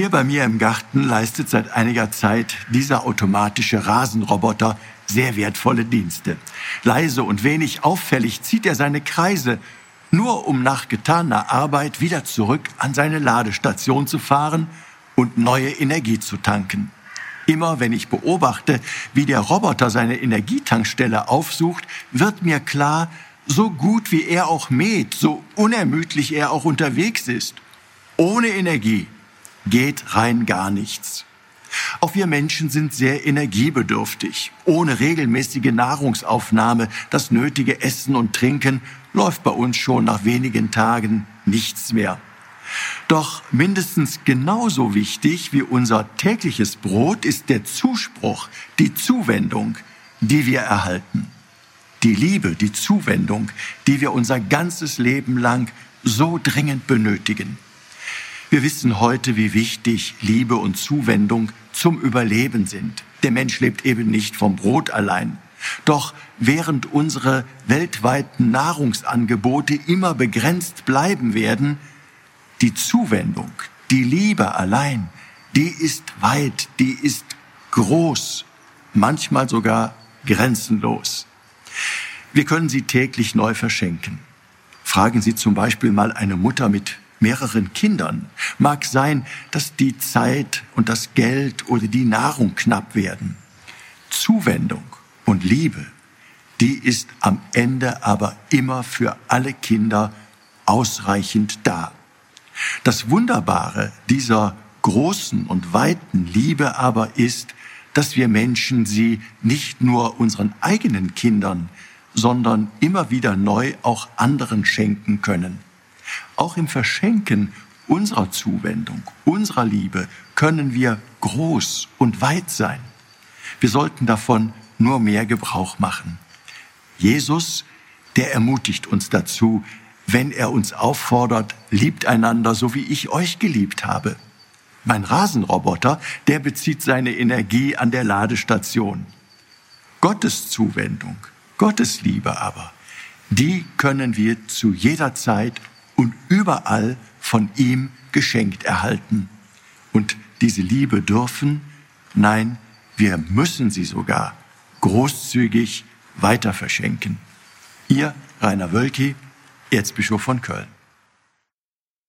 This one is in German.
Hier bei mir im Garten leistet seit einiger Zeit dieser automatische Rasenroboter sehr wertvolle Dienste. Leise und wenig auffällig zieht er seine Kreise, nur um nach getaner Arbeit wieder zurück an seine Ladestation zu fahren und neue Energie zu tanken. Immer wenn ich beobachte, wie der Roboter seine Energietankstelle aufsucht, wird mir klar, so gut wie er auch mäht, so unermüdlich er auch unterwegs ist, ohne Energie geht rein gar nichts. Auch wir Menschen sind sehr energiebedürftig. Ohne regelmäßige Nahrungsaufnahme, das nötige Essen und Trinken, läuft bei uns schon nach wenigen Tagen nichts mehr. Doch mindestens genauso wichtig wie unser tägliches Brot ist der Zuspruch, die Zuwendung, die wir erhalten. Die Liebe, die Zuwendung, die wir unser ganzes Leben lang so dringend benötigen. Wir wissen heute, wie wichtig Liebe und Zuwendung zum Überleben sind. Der Mensch lebt eben nicht vom Brot allein. Doch während unsere weltweiten Nahrungsangebote immer begrenzt bleiben werden, die Zuwendung, die Liebe allein, die ist weit, die ist groß, manchmal sogar grenzenlos. Wir können sie täglich neu verschenken. Fragen Sie zum Beispiel mal eine Mutter mit mehreren Kindern. Mag sein, dass die Zeit und das Geld oder die Nahrung knapp werden. Zuwendung und Liebe, die ist am Ende aber immer für alle Kinder ausreichend da. Das Wunderbare dieser großen und weiten Liebe aber ist, dass wir Menschen sie nicht nur unseren eigenen Kindern, sondern immer wieder neu auch anderen schenken können. Auch im Verschenken unserer Zuwendung, unserer Liebe können wir groß und weit sein. Wir sollten davon nur mehr Gebrauch machen. Jesus, der ermutigt uns dazu, wenn er uns auffordert, liebt einander, so wie ich euch geliebt habe. Mein Rasenroboter, der bezieht seine Energie an der Ladestation. Gottes Zuwendung, Gottes Liebe aber, die können wir zu jeder Zeit und überall von ihm geschenkt erhalten. Und diese Liebe dürfen, nein, wir müssen sie sogar großzügig weiter verschenken. Ihr Rainer Wölki, Erzbischof von Köln.